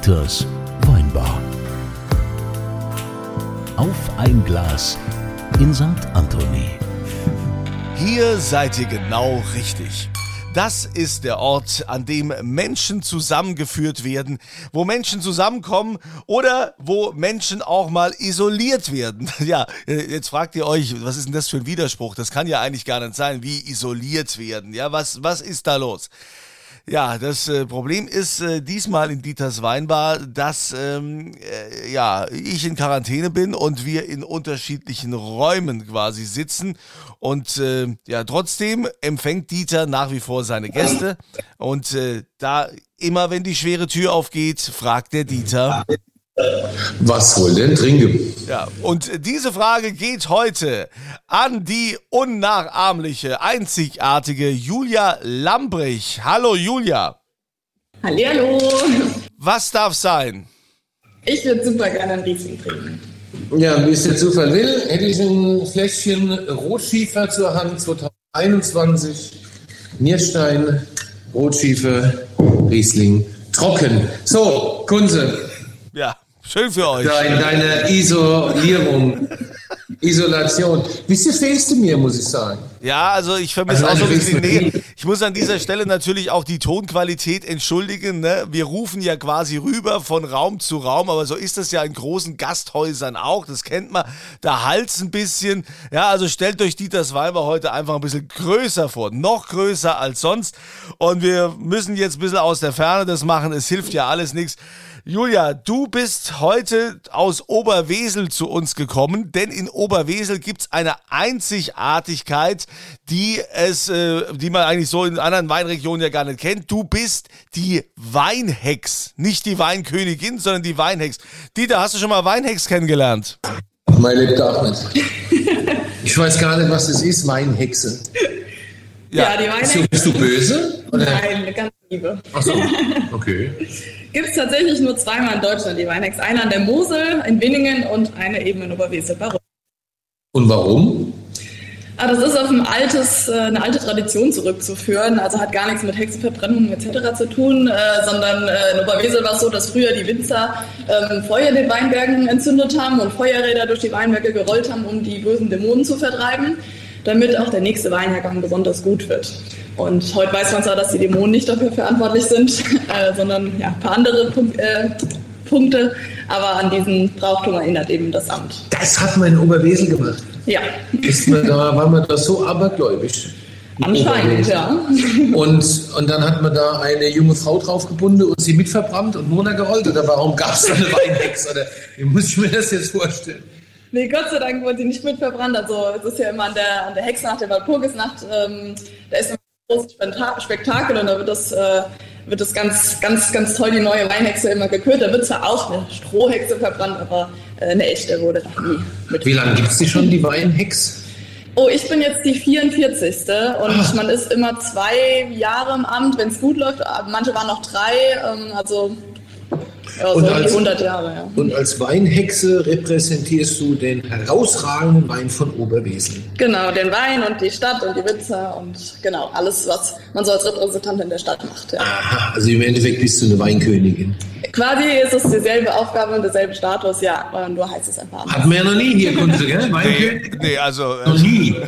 Dieters Weinbar. Auf ein Glas in St. Anthony. Hier seid ihr genau richtig. Das ist der Ort, an dem Menschen zusammengeführt werden, wo Menschen zusammenkommen oder wo Menschen auch mal isoliert werden. Ja, jetzt fragt ihr euch, was ist denn das für ein Widerspruch? Das kann ja eigentlich gar nicht sein, wie isoliert werden. Ja, was, was ist da los? Ja, das äh, Problem ist äh, diesmal in Dieters Weinbar, dass ähm, äh, ja, ich in Quarantäne bin und wir in unterschiedlichen Räumen quasi sitzen. Und äh, ja, trotzdem empfängt Dieter nach wie vor seine Gäste. Und äh, da immer, wenn die schwere Tür aufgeht, fragt der Dieter. Was wohl denn trinken? Ja, und diese Frage geht heute an die unnachahmliche, einzigartige Julia Lambrich. Hallo Julia. Hallihallo. Was darf sein? Ich würde super gerne einen Riesling trinken. Ja, wie es der Zufall will, hätte ich ein Fläschchen Rotschiefer zur Hand 2021. Nierstein, Rotschiefer, Riesling, trocken. So, Kunze, Ja, schön für euch. dein, deine Isolierung, Isolation. Bisschen fehlst du mir, muss ich sagen. Ja, also ich vermisse Also auch so ein bisschen Nähe. Ich muss an dieser Stelle natürlich auch die Tonqualität entschuldigen. Ne? Wir rufen ja quasi rüber von Raum zu Raum, aber so ist das ja in großen Gasthäusern auch. Das kennt man. Da halt's ein bisschen. Ja, also stellt euch Dieters Weiber heute einfach ein bisschen größer vor. Noch größer als sonst. Und wir müssen jetzt ein bisschen aus der Ferne das machen. Es hilft ja alles nichts. Julia, du bist heute aus Oberwesel zu uns gekommen, denn in Oberwesel gibt's eine Einzigartigkeit, die es, äh, die man eigentlich so in anderen Weinregionen ja gar nicht kennt. Du bist die Weinhex, nicht die Weinkönigin, sondern die Weinhex. Dieter, hast du schon mal Weinhex kennengelernt? Mein lebt auch nicht. Ich weiß gar nicht, was das ist, Weinhexe. Ja, die Bist du, Weine. bist du böse? Nein, ganz liebe. Ach so, okay. Gibt es tatsächlich nur zweimal in Deutschland die Weinex. Eine an der Mosel in Winningen und eine eben in Oberwesel Rügen. Und warum? Ah, das ist auf ein altes, äh, eine alte Tradition zurückzuführen. Also hat gar nichts mit Hexenverbrennungen etc. zu tun, äh, sondern äh, in Oberwesel war es so, dass früher die Winzer ähm, Feuer in den Weinbergen entzündet haben und Feuerräder durch die Weinberge gerollt haben, um die bösen Dämonen zu vertreiben, damit auch der nächste Weinjahrgang besonders gut wird. Und heute weiß man zwar, dass die Dämonen nicht dafür verantwortlich sind, äh, sondern ja, ein paar andere äh, Punkte, aber an diesen Brauchtum erinnert eben das Amt. Das hat man in Oberwesel gemacht. Ja, Ist man da, war man da so abergläubisch? in anscheinend, ja. Und, und dann hat man da eine junge Frau draufgebunden und sie mitverbrannt und Mona gerollt. Oder warum gab es da eine Weinhex? Oder wie muss ich mir das jetzt vorstellen? Nee, Gott sei Dank wurde sie nicht mit verbrannt. Also es ist ja immer an der, an der Hexnacht, der Walpurgisnacht, ähm, da ist immer ein großes Spektakel und da wird das, äh, wird das ganz, ganz, ganz toll, die neue Weinhexe immer gekürt. Da wird zwar auch eine Strohhexe verbrannt, aber äh, eine echte wurde noch nie mit. Wie lange gibt es die schon, die Weinhex? Oh, ich bin jetzt die 44. Und man ist immer zwei Jahre im Amt, wenn es gut läuft. Manche waren noch drei, ähm, also ja, so Und als- 100 Jahre, ja. Und als Weinhexe repräsentierst du den herausragenden Wein von Oberwesel. Genau, den Wein und die Stadt und die Winzer und genau, alles, was man so als Repräsentant in der Stadt macht. Ja. Aha, also im Endeffekt bist du eine Weinkönigin. Quasi ist es dieselbe Aufgabe und derselbe Status, ja, aber nur heißt es einfach anders. Hatten wir ja noch nie hier, Kunze, gell? Nee, Weinkönigin? nee also, Noch nie.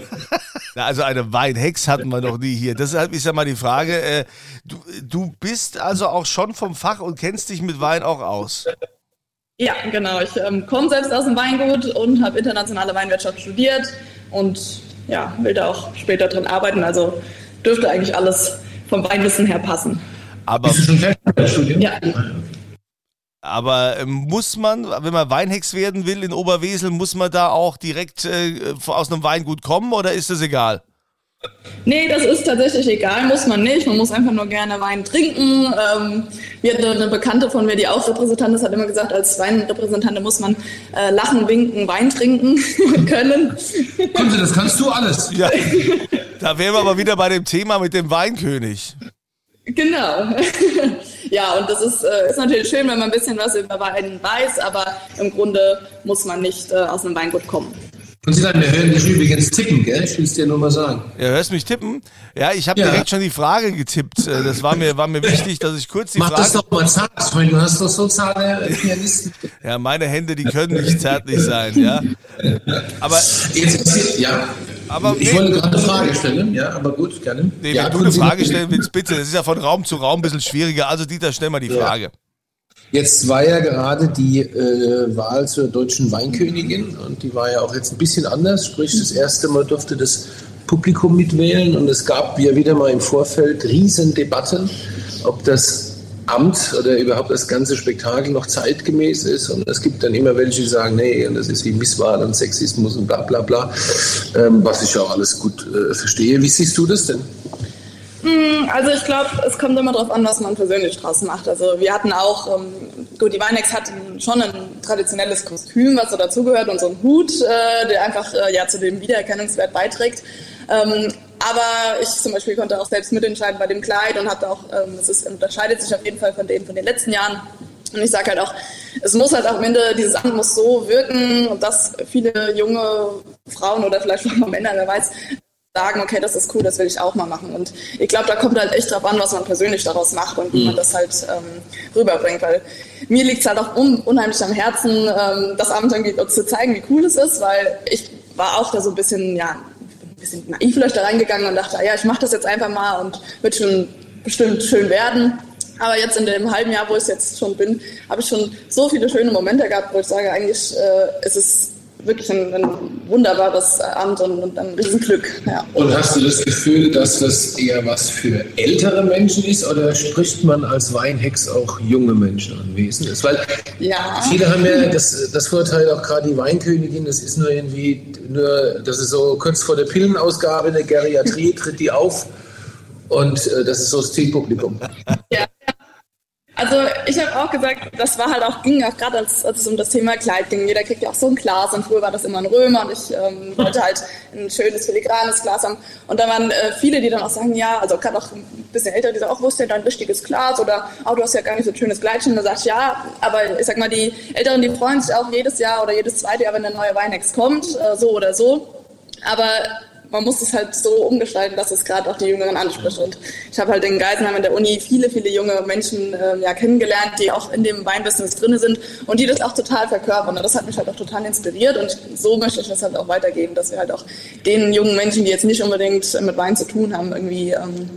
Na, Also eine Weinhex hatten wir noch nie hier. Deshalb ist ja mal die Frage, äh, du, du bist also auch schon vom Fach und kennst dich mit Wein auch aus. Ja, genau. Ich ähm, komme selbst aus dem Weingut und habe internationale Weinwirtschaft studiert und ja, will da auch später drin arbeiten. Also dürfte eigentlich alles vom Weinwissen her passen. Aber, Bist du schon fertig mit dem Studium? Ja. Aber ähm, muss man, wenn man Weinhex werden will in Oberwesel, muss man da auch direkt äh, aus einem Weingut kommen oder ist das egal? Nee, das ist tatsächlich egal, muss man nicht. Man muss einfach nur gerne Wein trinken. Ähm, wir hatten eine Bekannte von mir, die auch Repräsentant ist, hat immer gesagt, als Weinrepräsentant muss man äh, lachen, winken, Wein trinken können. Kunze, das kannst du alles. Ja, da wären wir aber wieder bei dem Thema mit dem Weinkönig. Genau. ja, und das ist, äh, ist natürlich schön, wenn man ein bisschen was über Wein weiß, aber im Grunde muss man nicht äh, aus einem Weingut kommen. Konstantin, wir hören dich übrigens tippen, gell? Ich will es dir nur mal sagen. Ja, hörst mich tippen? Ja, ich habe Ja. direkt schon die Frage getippt. Äh, Das war mir, war mir wichtig, dass ich kurz die Mach das Frage. doch mal zart, ich meine, du hast doch so zarte Pianisten. Ja, meine Hände, die können nicht zärtlich sein, ja. Aber, Jetzt ja, aber ich nee, wollte gerade eine Frage stellen, ja, aber gut, gerne. nee, ja, wenn du eine Frage stellen willst, bitte. Das ist ja von Raum zu Raum ein bisschen schwieriger. Also Dieter, stell mal die. Frage. Jetzt war ja gerade die äh, Wahl zur deutschen Weinkönigin und die war ja auch jetzt ein bisschen anders. Sprich, das erste Mal durfte das Publikum mitwählen und es gab ja wieder mal im Vorfeld Riesendebatten, ob das Amt oder überhaupt das ganze Spektakel noch zeitgemäß ist. Und es gibt dann immer welche, die sagen, nee, und das ist wie Misswahl und Sexismus und bla bla bla, ähm, was ich auch alles gut äh, verstehe. Wie siehst du das denn? Also ich glaube, es kommt immer darauf an, was man persönlich draus macht. Also wir hatten auch, ähm, gut, die Weinex hat schon ein traditionelles Kostüm, was so dazugehört und so ein Hut, äh, der einfach äh, ja zu dem Wiedererkennungswert beiträgt. Ähm, aber ich zum Beispiel konnte auch selbst mitentscheiden bei dem Kleid und hatte auch, ähm, es ist, unterscheidet sich auf jeden Fall von dem von den letzten Jahren. Und ich sage halt auch, es muss halt am Ende, dieses Amt muss so wirken, dass viele junge Frauen oder vielleicht auch Männer, wer weiß, sagen, okay, das ist cool, das will ich auch mal machen. Und ich glaube, da kommt halt echt drauf an, was man persönlich daraus macht und wie man das halt ähm, rüberbringt. Weil mir liegt es halt auch un unheimlich am Herzen, ähm, das Abend irgendwie zu zeigen, wie cool es ist, weil ich war auch da so ein bisschen, ja, bisschen naiv vielleicht da reingegangen und dachte, ja, ich mache das jetzt einfach mal und wird schon bestimmt schön werden. Aber jetzt in dem halben Jahr, wo ich jetzt schon bin, habe ich schon so viele schöne Momente gehabt, wo ich sage, eigentlich äh, ist es wirklich ein, ein wunderbares Amt und, und ein Riesenglück. Ja. Und hast du das Gefühl, dass das eher was für ältere Menschen ist oder spricht man als Weinhex auch junge Menschen an? Wie ist? Weil Ja. viele haben ja das, das Vorteil, auch gerade die Weinkönigin, das ist nur irgendwie, nur, das ist so kurz vor der Pillenausgabe in der Geriatrie, tritt die auf und äh, das ist so das Zielpublikum. Ja. Also ich habe auch gesagt, das war halt auch, ging auch gerade als, als es um das Thema Kleid ging. Jeder kriegt ja auch so ein Glas und früher war das immer ein Römer und ich ähm, wollte halt ein schönes filigranes Glas haben. Und da waren äh, viele, die dann auch sagen, ja, also gerade auch ein bisschen älter, die sagen, auch wo ist denn dein richtiges Glas? Oder oh, du hast ja gar nicht so ein schönes Kleidchen. Und da sag ich, ja, aber ich sag mal, die Älteren, die freuen sich auch jedes Jahr oder jedes zweite Jahr, wenn eine neue Weinex kommt, äh, so oder so. Aber man muss es halt so umgestalten, dass es gerade auch die Jüngeren anspricht. Und ich habe halt in Geisenheim in der Uni viele, viele junge Menschen ähm, ja, kennengelernt, die auch in dem Weinbusiness drin sind und die das auch total verkörpern. Und das hat mich halt auch total inspiriert und so möchte ich das halt auch weitergeben, dass wir halt auch den jungen Menschen, die jetzt nicht unbedingt mit Wein zu tun haben, irgendwie ähm,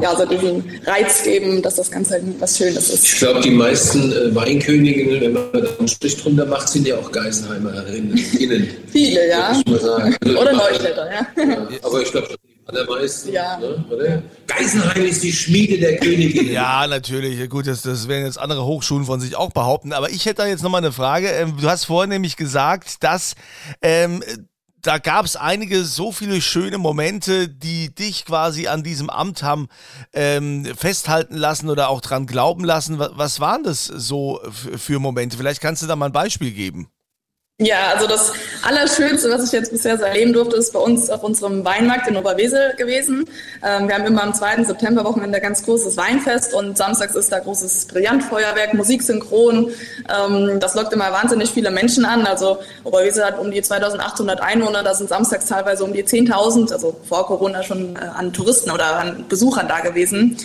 ja, so diesen Reiz geben, dass das Ganze halt was Schönes ist. Ich glaube, die meisten äh, Weinköniginnen, wenn man da einen Strich drunter macht, sind ja auch Geisenheimerinnen. Innen, Viele, ja. sagen. Oder Neustädter, ja. Ja, aber ich glaube, die allermeisten. Ja. Ne, oder? Geisenheim ist die Schmiede der Königin. Ja, natürlich. Gut, das, das werden jetzt andere Hochschulen von sich auch behaupten. Aber ich hätte da jetzt nochmal eine Frage. Ähm, Du hast vorhin nämlich gesagt, dass ähm, da gab es einige so viele schöne Momente, die dich quasi an diesem Amt haben ähm, festhalten lassen oder auch dran glauben lassen. Was, was waren das so für Momente? Vielleicht kannst du da mal ein Beispiel geben. Ja, also das Allerschönste, was ich jetzt bisher erleben durfte, ist bei uns auf unserem Weinmarkt in Oberwesel gewesen. Ähm, wir haben immer am 2. September-Wochenende ganz großes Weinfest und samstags ist da großes Brillantfeuerwerk, Musik synchron. Ähm, das lockt immer wahnsinnig viele Menschen an. Also Oberwesel hat um die 2800 Einwohner, da sind samstags teilweise um die 10.000, also vor Corona schon äh, an Touristen oder an Besuchern da gewesen.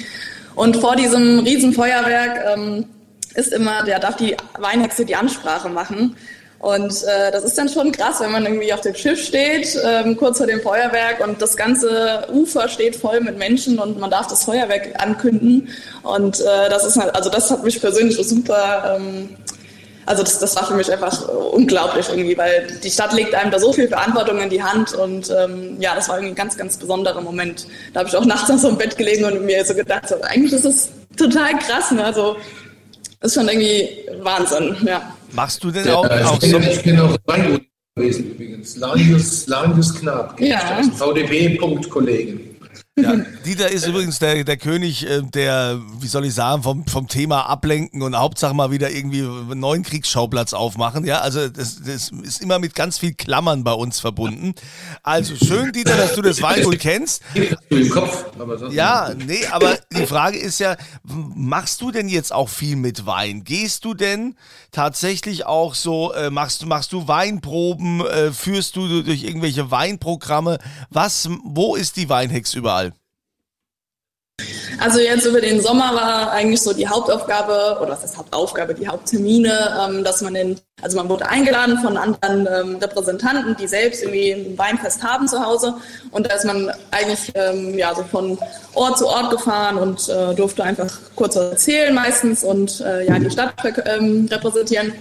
Und vor diesem Riesenfeuerwerk ähm, ist immer, der darf die Weinhexe die Ansprache machen. Und äh, das ist dann schon krass, wenn man irgendwie auf dem Schiff steht, ähm, kurz vor dem Feuerwerk und das ganze Ufer steht voll mit Menschen und man darf das Feuerwerk ankünden. Und äh, das ist halt, also das hat mich persönlich super, ähm, also das, das war für mich einfach unglaublich irgendwie, weil die Stadt legt einem da so viel Verantwortung in die Hand und ähm, ja, das war irgendwie ein ganz, ganz besonderer Moment. Da habe ich auch nachts auf so im Bett gelegen und mir so gedacht, so, eigentlich ist das total krass, ne? Also ist schon irgendwie Wahnsinn, ja. Machst du denn Ja, auch, auch ich so? bin, ich bin auch Weingut gewesen übrigens. Lanius, Lanius Knab. Ja. VDP-Punkt-Kollegen. Ja, Dieter ist übrigens der, der König äh, der, wie soll ich sagen, vom, vom Thema ablenken und Hauptsache mal wieder irgendwie einen neuen Kriegsschauplatz aufmachen. Ja, also das, das ist immer mit ganz viel Klammern bei uns verbunden. Also schön, Dieter, dass du das Weingut kennst. Im Kopf, Ja, nee, aber die Frage ist ja, machst du denn jetzt auch viel mit Wein? Gehst du denn tatsächlich auch so, äh, machst, machst du Weinproben, äh, führst du durch irgendwelche Weinprogramme? Was, wo ist die Weinhex überall? Also jetzt über den Sommer war eigentlich so die Hauptaufgabe, oder was ist Hauptaufgabe, die Haupttermine, ähm, dass man den, also man wurde eingeladen von anderen ähm, Repräsentanten, die selbst irgendwie ein Weinfest haben zu Hause. Und da ist man eigentlich ähm, ja, so von Ort zu Ort gefahren und äh, durfte einfach kurz erzählen meistens und äh, ja, die Stadt repräsentieren.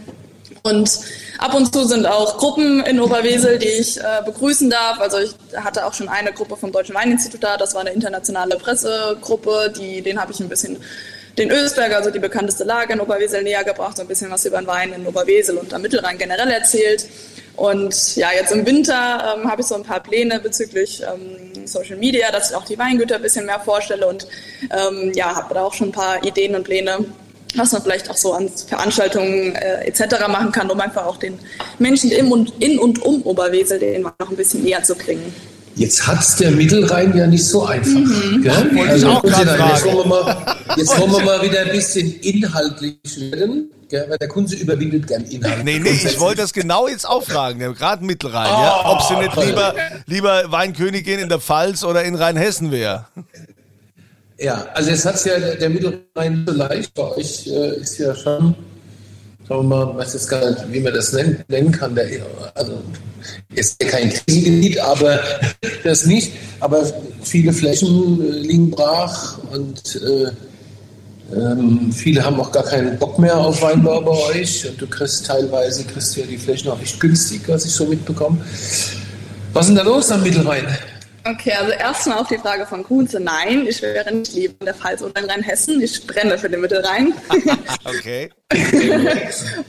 Und ab und zu sind auch Gruppen in Oberwesel, die ich äh, begrüßen darf. Also ich hatte auch schon eine Gruppe vom Deutschen Weininstitut da. Das war eine internationale Pressegruppe. Die, den habe ich ein bisschen den Ösberg, also die bekannteste Lage in Oberwesel, näher gebracht, so ein bisschen was über den Wein in Oberwesel und am Mittelrhein generell erzählt. Und ja, jetzt im Winter ähm, habe ich so ein paar Pläne bezüglich ähm, Social Media, dass ich auch die Weingüter ein bisschen mehr vorstelle und ähm, ja, habe da auch schon ein paar Ideen und Pläne, was man vielleicht auch so an Veranstaltungen äh, etc. machen kann, um einfach auch den Menschen im und, in und um Oberwesel den noch ein bisschen näher zu bringen. Jetzt hat's der Mittelrhein ja nicht so einfach. Mhm. Gell? Also, auch jetzt, wollen wir mal, jetzt wollen wir mal wieder ein bisschen inhaltlich werden, gell? weil der Kunze überwindet gern Inhalt. Nee, nee, ich wollte das genau jetzt auch fragen, gerade Mittelrhein, ja, ob sie nicht lieber, lieber Weinkönigin in der Pfalz oder in Rheinhessen wäre. Ja, also jetzt hat's ja der Mittelrhein so leicht. Bei euch äh, ist ja schon, sagen wir mal, weiß jetzt gar nicht, wie man das nennen, nennen kann. Der, also ist ja kein Krisengebiet, aber das nicht. Aber viele Flächen äh, liegen brach und äh, ähm, viele haben auch gar keinen Bock mehr auf Weinbau bei euch. Und du kriegst teilweise kriegst ja die Flächen auch echt günstig, was ich so mitbekomme. Was ist denn da los am Mittelrhein? Okay, also erstmal auf die Frage von Kunze. Nein, ich wäre nicht lieber in der Pfalz oder in Rheinhessen. Ich brenne für den Mittelrhein. Okay.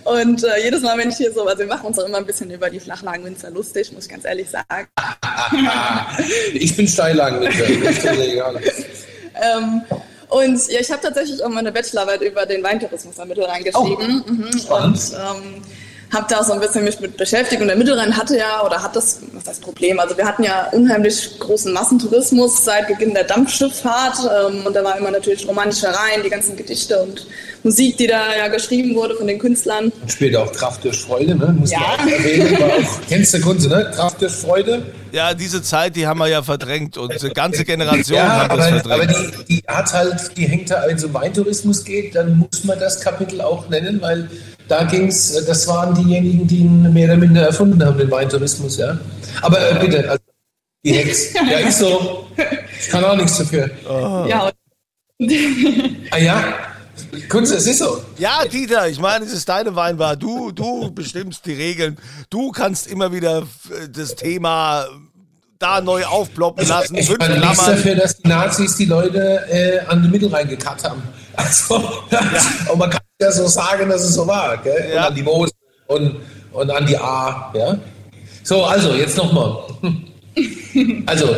Und äh, jedes Mal, wenn ich hier so, also wir machen uns auch immer ein bisschen über die Flachlagenwinzer lustig, muss ich ganz ehrlich sagen. Ich bin Steillagenwinzer. das ist mir egal. Ähm, und ja, ich habe tatsächlich auch meine Bachelorarbeit über den Weintourismus am Mittelrhein geschrieben. mhm. spannend. Und ähm, habe da so ein bisschen mich mit beschäftigt. Und der Mittelrhein hatte ja, oder hat das, was heißt Problem? Also wir hatten ja unheimlich großen Massentourismus seit Beginn der Dampfschifffahrt. Ähm, und da war immer natürlich romantischer Rhein, die ganzen Gedichte und Musik, die da ja geschrieben wurde von den Künstlern. Und später auch Kraft durch Freude, ne? Muss Ja. man auch erwähnen. War auch, kennst du Kunze, ne? Kraft durch Freude. Ja, diese Zeit, die haben wir ja verdrängt und eine ganze Generation Ja, hat das aber, aber verdrängt. die, die hat halt, die hängt da, wenn es um Weintourismus geht, dann muss man das Kapitel auch nennen, weil da ging's, äh, das waren diejenigen, die ihn mehr oder minder erfunden haben, den Weintourismus, ja. Aber äh, bitte, also, die Hex. Ja, ist so. Ich kann auch nichts dafür. Ja, und Ah ja, Kunze, es ist so. Ja, Dieter, ich meine, es ist deine Weinbar. Du, du bestimmst die Regeln. Du kannst immer wieder äh, das Thema da neu aufploppen lassen. Ich Fünf bin nichts dafür, dass die Nazis die Leute äh, an den Mittelrhein gekarrt haben. Also, und man kann ja so sagen, dass es so war. Gell? Ja. Und an die Mosel und, und an die A. Ja? So, also, jetzt nochmal. Also,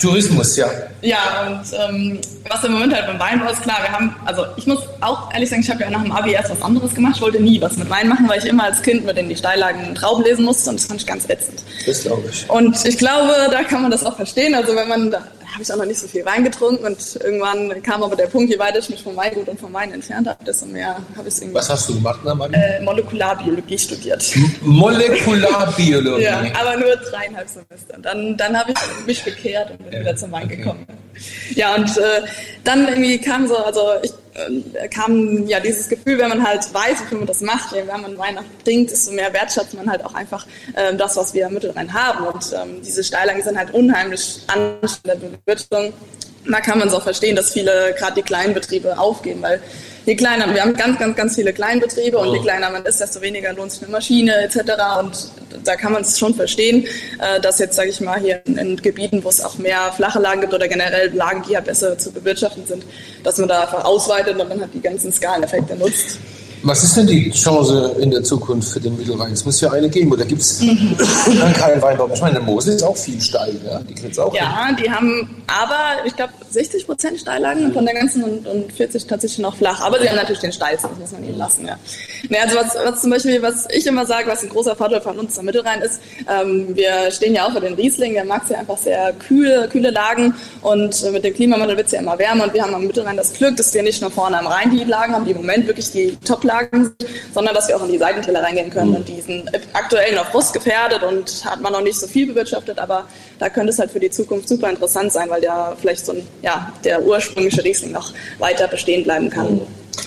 Tourismus, ja. Ja, und ähm, was im Moment halt beim Weinbau ist, klar, wir haben, also ich muss auch ehrlich sagen, ich habe ja nach dem Abi erst was anderes gemacht. Ich wollte nie was mit Wein machen, weil ich immer als Kind mit in die Steillagen Trauben lesen musste und das fand ich ganz ätzend. Das glaube ich. Und ich glaube, da kann man das auch verstehen. Also wenn man, da habe ich auch noch nicht so viel Wein getrunken und irgendwann kam aber der Punkt, je weiter ich mich vom Weingut und vom Wein entfernt habe, desto mehr habe ich es irgendwie Was hast du gemacht Abi? äh, Molekularbiologie studiert. Molekularbiologie. Ja, aber nur dreieinhalb Semester. Dann, dann habe ich mich bekehrt und bin wieder zum Wein gekommen. Ja, und äh, dann irgendwie kam so, also ich, kam ja dieses Gefühl, wenn man halt weiß, wofür man das macht, wenn man Wein auch trinkt, desto mehr wertschätzt man halt auch einfach ähm, das, was wir am Mittelrhein haben. Und ähm, diese Steillagen sind halt unheimlich anstrengend in der Bewirtschaftung. Da kann man es auch verstehen, dass viele, gerade die kleinen Betriebe, aufgeben, weil je kleiner, wir haben ganz, ganz, ganz viele Kleinbetriebe und je kleiner man ist, desto weniger lohnt sich eine Maschine etc. Und da kann man es schon verstehen, äh, dass jetzt, sage ich mal, hier in, in Gebieten, wo es auch mehr flache Lagen gibt oder generell Lagen, die ja besser zu bewirtschaften sind, dass man da einfach ausweitet und dann halt die ganzen Skaleneffekte nutzt. Was ist denn die Chance in der Zukunft für den Mittelrhein? Es muss ja eine geben, oder gibt es mhm. dann keinen Weinbau? Ich meine, der Mosel ist auch viel steil, ja? die kriegt auch Ja, hin. die haben aber, ich glaube, 60 Prozent Steillagen von der ganzen und, und 40 tatsächlich noch flach. Aber sie haben natürlich den steilsten, das muss man ihnen lassen, ja. Nee, also was, was zum Beispiel, was ich immer sage, was ein großer Vorteil von uns am Mittelrhein ist, ähm, wir stehen ja auch für den Riesling, der mag ja einfach sehr kühle, kühle Lagen und äh, mit dem Klimawandel wird es ja immer wärmer und wir haben am Mittelrhein das Glück, dass wir nicht nur vorne am Rhein die Lagen haben, die im Moment wirklich die Top-Lagen sind, sondern dass wir auch in die Seitentäler reingehen können mhm. und die sind aktuell noch frostgefährdet und hat man noch nicht so viel bewirtschaftet, aber da könnte es halt für die Zukunft super interessant sein, weil ja vielleicht so ein, ja, der ursprüngliche Riesling noch weiter bestehen bleiben kann.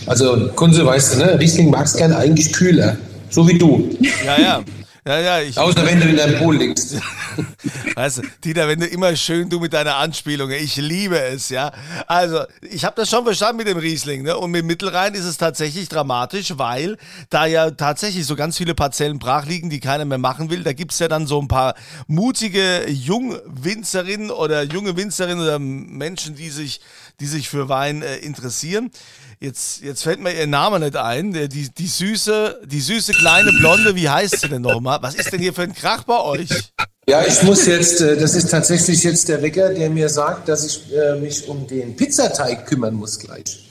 Also Kunze, weißt du, ne? Riesling magst gerne eigentlich kühler, so wie du. Ja, ja. Ja, ja, ich, Außer wenn du in deinem Pool liegst. weißt du, Dieter, wenn du immer schön du mit deiner Anspielung, ich liebe es, ja. Also, ich habe das schon verstanden mit dem Riesling, ne? Und mit Mittelrhein ist es tatsächlich dramatisch, weil da ja tatsächlich so ganz viele Parzellen brach liegen, die keiner mehr machen will. Da gibt es ja dann so ein paar mutige Jungwinzerinnen oder junge Winzerinnen oder Menschen, die sich, die sich für Wein äh, interessieren. Jetzt, jetzt fällt mir ihr Name nicht ein. Die, die süße, die süße kleine Blonde, wie heißt sie denn nochmal? Was ist denn hier für ein Krach bei euch? Ja, ich muss jetzt, äh, das ist tatsächlich jetzt der Wecker, der mir sagt, dass ich äh, mich um den Pizzateig kümmern muss gleich.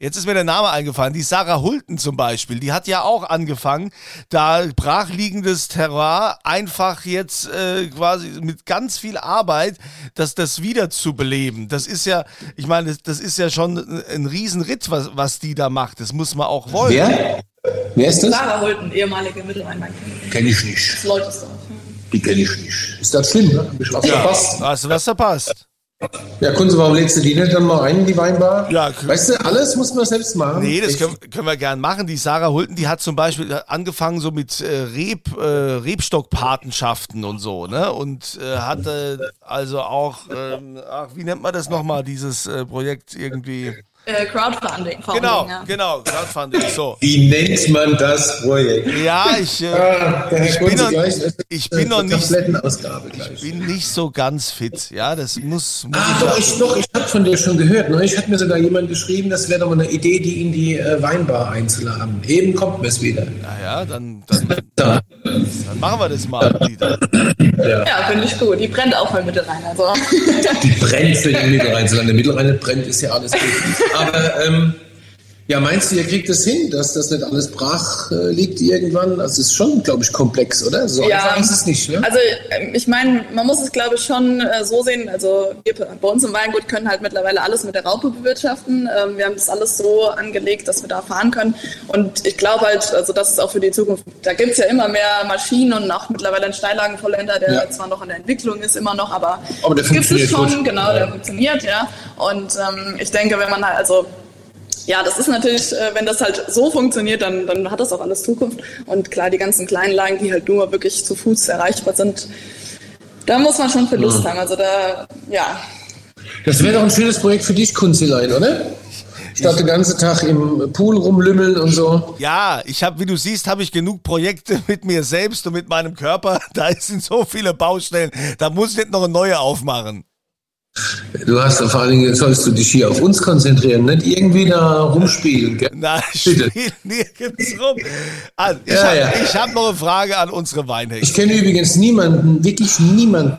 Jetzt ist mir der Name eingefallen. Die Sarah Hulten zum Beispiel, die hat ja auch angefangen, da brachliegendes Terroir einfach jetzt äh, quasi mit ganz viel Arbeit, das, das wieder zu beleben. Das ist ja, ich meine, das, das ist ja schon ein Riesenritt, was, was die da macht. Das muss man auch wollen. Wer? Wer ist das? Sarah Hulten, ehemalige Mittelrhein. Kenn ich nicht. Das Leutesdorf. Die kenne ich nicht. Ist das schlimm, ne? Hab ich was ja. verpasst? Hast du was verpasst? Ja, Kunze, warum legst du die nicht dann mal ein in die Weinbar? Ja, weißt du, alles muss man selbst machen. Nee, das können, können, wir gern machen. Die Sarah Hulten, die hat zum Beispiel angefangen so mit äh, Reb, äh, Rebstockpatenschaften und so, ne? Und äh, hatte also auch, ähm, ach, wie nennt man das nochmal, dieses äh, Projekt irgendwie? Äh, Crowdfunding. Genau, ja. genau, Crowdfunding. So. Wie nennt man das Projekt? Ja, ich, äh, ah, ich bin, noch, gleich, ich bin noch nicht, ich bin nicht so ganz fit. Ja, das muss. muss ah, ich doch, ich, doch, ich habe von dir schon gehört. Ne? Ich hatte mir sogar jemand geschrieben, das wäre doch mal eine Idee, die in die äh, Weinbar einzuladen. Eben kommt mir es wieder. Naja, dann, dann, dann, machen wir das mal, Dieter. Ja, ja finde ich gut. Die brennt auch beim Mittelrhein. Also. Die brennt für den Mittelrhein. Solange der Mittelrhein brennt, ist ja alles gut. Aber ähm, ja, meinst du, ihr kriegt es das hin, dass das nicht alles brach äh, liegt irgendwann? Also es ist schon, glaube ich, komplex, oder? So ja, einfach ist es nicht, ne? Also ähm, ich meine, man muss es, glaube ich, schon äh, so sehen. Also wir bei uns im Weingut können halt mittlerweile alles mit der Raupe bewirtschaften. Ähm, wir haben das alles so angelegt, dass wir da fahren können. Und ich glaube halt, also das ist auch für die Zukunft. Da gibt es ja immer mehr Maschinen und auch mittlerweile einen Steillagenvollender, der ja. zwar noch in der Entwicklung ist, immer noch, aber, aber der gibt es schon, gut. genau, der funktioniert, ja. Und ähm, ich denke, wenn man halt, also ja, das ist natürlich, äh, wenn das halt so funktioniert, dann, dann hat das auch alles Zukunft. Und klar, die ganzen kleinen Lagen, die halt nur wirklich zu Fuß erreichbar sind, da muss man schon für Lust ja. haben. Also da, ja. Das wäre doch ein schönes Projekt für dich, Kunzilein, oder? Statt den ganzen Tag im Pool rumlümmeln und so. Ja, ich habe, wie du siehst, habe ich genug Projekte mit mir selbst und mit meinem Körper. Da sind so viele Baustellen. Da muss ich nicht noch eine neue aufmachen. Du hast vor allen Dingen, sollst du dich hier auf uns konzentrieren, nicht irgendwie da rumspielen. Gell? Nein, ich spiele nirgends rum. Also, ich ja, habe ja. hab noch eine Frage an unsere Weinhexe. Ich kenne übrigens niemanden, wirklich niemanden,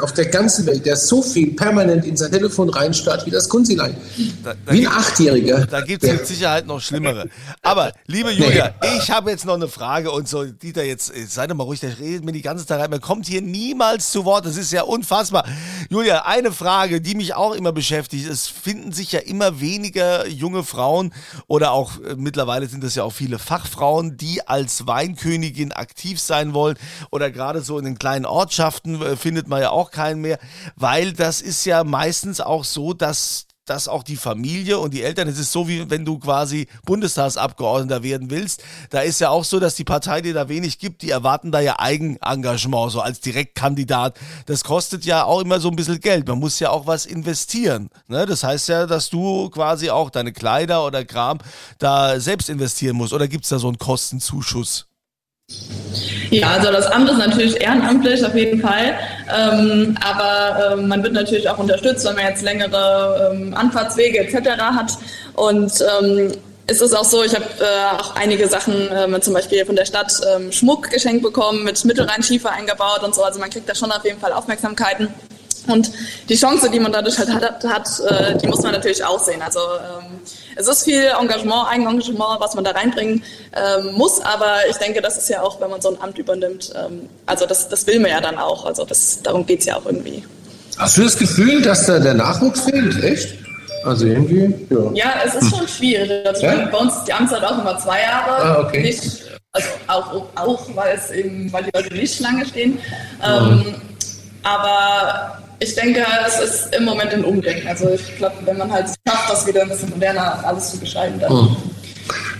auf der ganzen Welt, der so viel permanent in sein Telefon reinstarrt wie das Kunzilein. Da, da wie ein Achtjähriger. Da gibt es mit Sicherheit noch Schlimmere. Aber, liebe Julia, nee. ich habe jetzt noch eine Frage und so, Dieter, jetzt sei doch mal ruhig, der redet mir die ganze Zeit rein. Man kommt hier niemals zu Wort. Das ist ja unfassbar. Julia, eine Frage, die mich auch immer beschäftigt. Es finden sich ja immer weniger junge Frauen oder auch äh, mittlerweile sind es ja auch viele Fachfrauen, die als Weinkönigin aktiv sein wollen oder gerade so in den kleinen Ortschaften äh, findet man ja auch auch keinen mehr, weil das ist ja meistens auch so, dass dass auch die Familie und die Eltern, es ist so wie wenn du quasi Bundestagsabgeordneter werden willst, da ist ja auch so, dass die Partei dir da wenig gibt, die erwarten da ja Eigenengagement, so als Direktkandidat. Das kostet ja auch immer so ein bisschen Geld, man muss ja auch was investieren. Ne? Das heißt ja, dass du quasi auch deine Kleider oder Kram da selbst investieren musst oder gibt es da so einen Kostenzuschuss? Ja, also das Amt ist natürlich ehrenamtlich auf jeden Fall, ähm, aber ähm, man wird natürlich auch unterstützt, wenn man jetzt längere ähm, Anfahrtswege etc. hat und ähm, es ist auch so, ich habe äh, auch einige Sachen, äh, zum Beispiel von der Stadt ähm, Schmuck geschenkt bekommen, mit Mittelrheinschiefer eingebaut und so. Also man kriegt da schon auf jeden Fall Aufmerksamkeiten. Und die Chance, die man dadurch halt hat, hat äh, die muss man natürlich auch sehen. Also ähm, es ist viel Engagement, Eigenengagement, was man da reinbringen ähm, muss, aber ich denke, das ist ja auch, wenn man so ein Amt übernimmt, ähm, also das, das will man ja dann auch. Also das, darum geht's ja auch irgendwie. Hast du das Gefühl, dass da der Nachwuchs fehlt? Echt? Also irgendwie, ja. Ja, es ist schon schwierig. Also ja? Bei uns ist die Amtszeit auch immer zwei Jahre. Ah, okay. Nicht, also auch, auch weil es eben, weil die Leute nicht lange stehen. Ähm, mhm. Aber ich denke, es ist im Moment ein Umdenken. Also ich glaube, wenn man halt schafft, das wieder ein bisschen moderner alles zu beschreiben, dann. Mhm.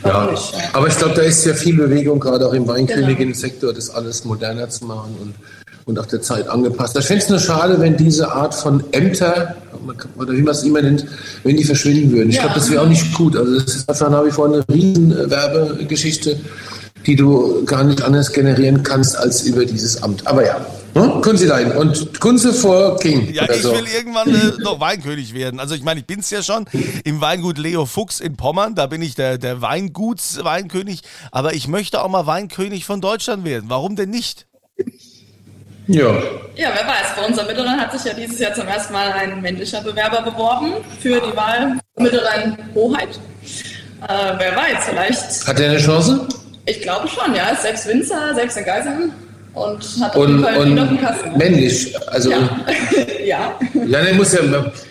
Ja. Nicht, ja. Aber ich glaube, da ist ja viel Bewegung, gerade auch im Weinkönigin-Sektor, das alles moderner zu machen und, und auch der Zeit angepasst. Ich finde es nur schade, wenn diese Art von Ämter, oder wie man es immer nennt, wenn die verschwinden würden. Ich ja. glaube, das wäre auch nicht gut. Also das ist einfach nach wie vor eine riesen Werbegeschichte, die du gar nicht anders generieren kannst als über dieses Amt. Aber ja, hm? Kunzilein und Kunze vor King. Ja, ich so. will irgendwann äh, noch Weinkönig werden. Also ich meine, ich bin es ja schon im Weingut Leo Fuchs in Pommern. Da bin ich der, der Weingutsweinkönig. Aber ich möchte auch mal Weinkönig von Deutschland werden. Warum denn nicht? Ja. Ja, wer weiß. Bei unserer Mittelrhein hat sich ja dieses Jahr zum ersten Mal ein männlicher Bewerber beworben für die Wahl Mittelrhein Hoheit. Äh, wer weiß, vielleicht. Hat er eine Chance? Ich glaube schon, ja. Sechs Winzer, sechs in Geiseln und hat auf jeden Fall und Kasten. Männlich, also. Ja. ja. Ja, muss ja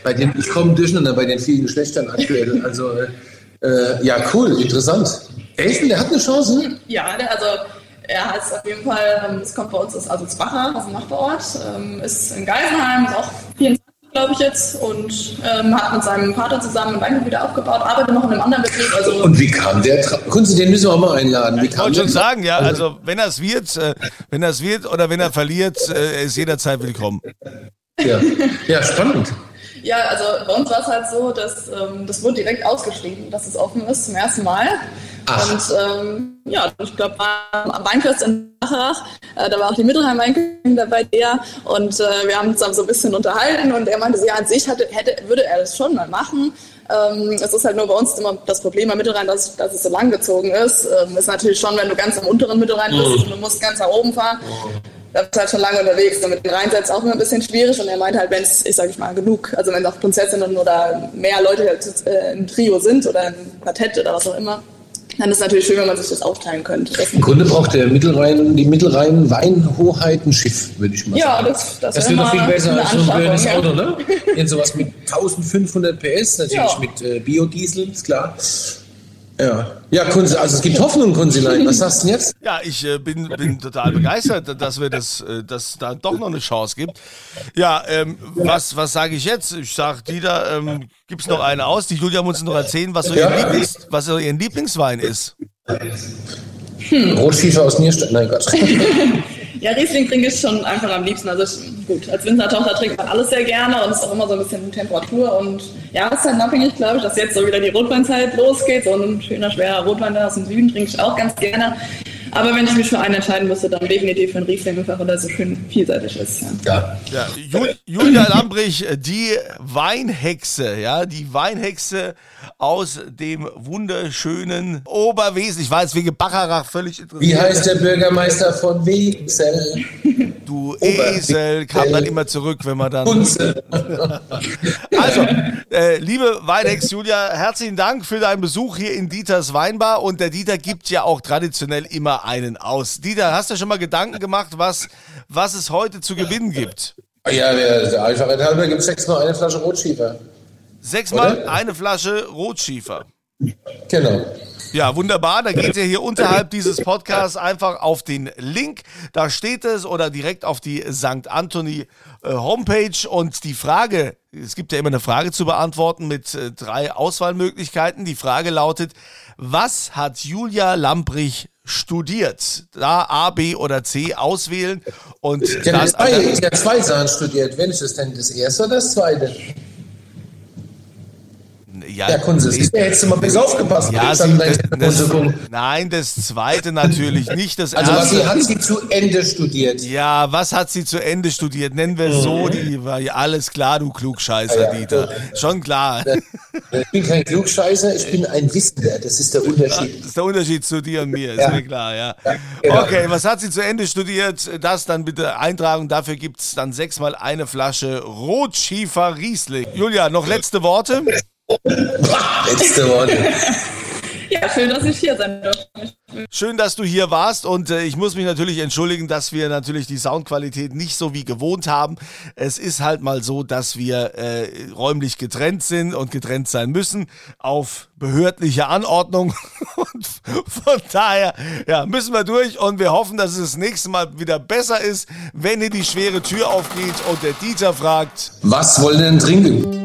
bei den, ich komme durcheinander bei den vielen Geschlechtern aktuell. Also, äh, ja, cool, interessant. Echt? Der hat eine Chance? Ja, der, also er heißt auf jeden Fall, es kommt bei uns aus also Zwacher, aus dem Nachbarort, ähm, ist in Geisenheim, ist auch 24 glaube ich jetzt, und ähm, hat mit seinem Vater zusammen ein Weingut wieder aufgebaut, arbeitet noch in einem anderen Betrieb. Also und wie kam der? Können Sie den müssen wir auch mal einladen. Wie ich wollte schon sagen, ja, also, also wenn er es wird, äh, wenn er es wird oder wenn er verliert, äh, er ist jederzeit willkommen. Ja, ja spannend. Ja, also bei uns war es halt so, dass ähm, das wurde direkt ausgeschrieben, dass es offen ist zum ersten Mal. Ach. Und ähm, ja, ich glaube, am Weinfest in Bachach, äh, da war auch die Mittelheim Weinkönigin dabei, der, und äh, wir haben uns dann so ein bisschen unterhalten und er meinte, ja, an sich hatte, hätte, würde er das schon mal machen. Ähm, es ist halt nur bei uns immer das Problem am Mittelrhein, dass, dass es so lang gezogen ist. Ähm, ist natürlich schon, wenn du ganz am unteren Mittelrhein bist mhm. und du musst ganz nach oben fahren. Mhm. Da bist halt schon lange unterwegs. Und mit den Rheinseits auch immer ein bisschen schwierig. Und er meint halt, wenn es, ich sage ich mal, genug, also wenn auch Prinzessinnen oder mehr Leute halt, äh, im Trio sind oder im Quartett oder was auch immer, dann ist es natürlich schön, wenn man sich das aufteilen könnte. Im Grunde braucht der Mittelrhein, die Mittelrhein Weinhoheit ein Schiff, würde ich mal ja, sagen. Das, das, das wäre doch viel besser als so ein blödes Auto, ne? In sowas mit 1500 PS, natürlich ja. mit äh, Biodiesel, ist klar. Ja, ja, Kunze, also es gibt Hoffnung, Kunzilein. Was sagst du denn jetzt? Ja, ich äh, bin, bin total begeistert, dass wir das, äh, dass da doch noch eine Chance gibt. Ja, ähm, was, was sage ich jetzt? Ich sage, Dieter, ähm, gibt es noch eine aus? Die Julia muss uns noch erzählen, was so, ja. ihr, Lieblings, was so ihr Lieblingswein ist. Hm. Rotschiefer aus Nierstein. Nein, Gott. Ja, Riesling trinke ich schon einfach am liebsten. Also ich, gut, als Wintertochter trinkt man alles sehr gerne und es ist auch immer so ein bisschen Temperatur und jahreszeitenabhängig, glaube ich, dass jetzt so wieder die Rotweinzeit losgeht. So ein schöner, schwerer Rotwein aus dem Süden trinke ich auch ganz gerne. Aber wenn ich mich für einen entscheiden müsste, dann definitiv für einen Riesling, einfach weil er so schön vielseitig ist. Ja. ja. ja. Julia Lambrich, die Weinhexe, ja, die Weinhexe aus dem wunderschönen Oberwesen. Ich war jetzt wegen Bacharach völlig interessiert. Wie heißt der Bürgermeister von Wesel? Du Esel kam dann immer zurück, wenn man dann. also, äh, liebe Weinhex Julia, herzlichen Dank für deinen Besuch hier in Dieters Weinbar. Und der Dieter gibt ja auch traditionell immer einen aus. Dieter, hast du schon mal Gedanken gemacht, was, was es heute zu gewinnen gibt? Ja, der, der Einfachheit halber gibt es sechsmal eine Flasche Rotschiefer. Sechsmal Oder? eine Flasche Rotschiefer. Genau. Ja, wunderbar. Da geht ihr hier unterhalb dieses Podcasts einfach auf den Link. Da steht es oder direkt auf die St. Anthony äh, Homepage. Und die Frage, es gibt ja immer eine Frage zu beantworten mit äh, drei Auswahlmöglichkeiten. Die Frage lautet, was hat Julia Lamprich studiert? Da A, B oder C auswählen. Und sie hat zwei, zwei Sachen studiert. Wenn ist es denn das erste oder das zweite? Ja, Ja, Kunze, nee, da hättest du mal besser aufgepasst. ja, das, das, nein, das zweite natürlich nicht. Das Also was erste. sie, hat sie zu Ende studiert. Ja, was hat sie zu Ende studiert? Nennen wir es so, die war ja alles klar, du Klugscheißer, Mhm. Ja. Dieter. Schon klar. Ich bin kein Klugscheißer, ich bin ein Wissender. Das ist der Unterschied. Das ist der Unterschied zu dir und mir, ist mir klar, ja. genau. Okay, was hat sie zu Ende studiert? Das dann bitte eintragen. Dafür gibt's dann sechsmal eine Flasche Rotschiefer Riesling. Julia, noch letzte Worte? Letzte Worte. Ja, schön, dass ich hier sein durfte. Schön, dass du hier warst und äh, ich muss mich natürlich entschuldigen, dass wir natürlich die Soundqualität nicht so wie gewohnt haben. Es ist halt mal so, dass wir äh, räumlich getrennt sind und getrennt sein müssen auf behördliche Anordnung und von daher ja, müssen wir durch und wir hoffen, dass es das nächste Mal wieder besser ist, wenn hier die schwere Tür aufgeht und der Dieter fragt, Was wollen denn trinken?